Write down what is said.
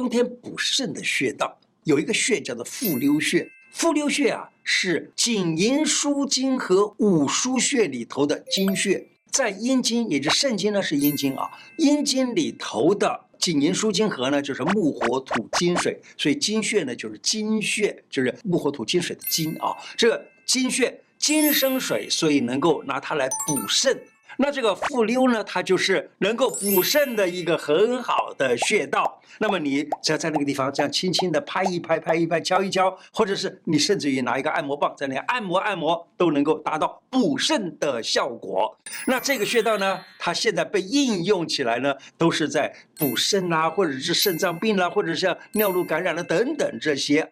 冬天补肾的穴道，有一个穴叫做复溜穴。复溜穴啊，是紧营枢经和五腧穴里头的经穴，在阴经，也就是肾经呢是阴经啊，阴经里头的紧营枢经和呢就是木火土金水，所以经穴呢就是金穴，就是木火土金水的金啊。这个金穴金生水，所以能够拿它来补肾。那这个复溜呢，它就是能够补肾的一个很好的穴道。那么你只要在那个地方这样轻轻的拍一拍、拍一拍、敲一敲，或者是你甚至于拿一个按摩棒在那按摩按摩，都能够达到补肾的效果。那这个穴道呢，它现在被应用起来呢，都是在补肾啦，或者是肾脏病啦，或者是像尿路感染了等等这些。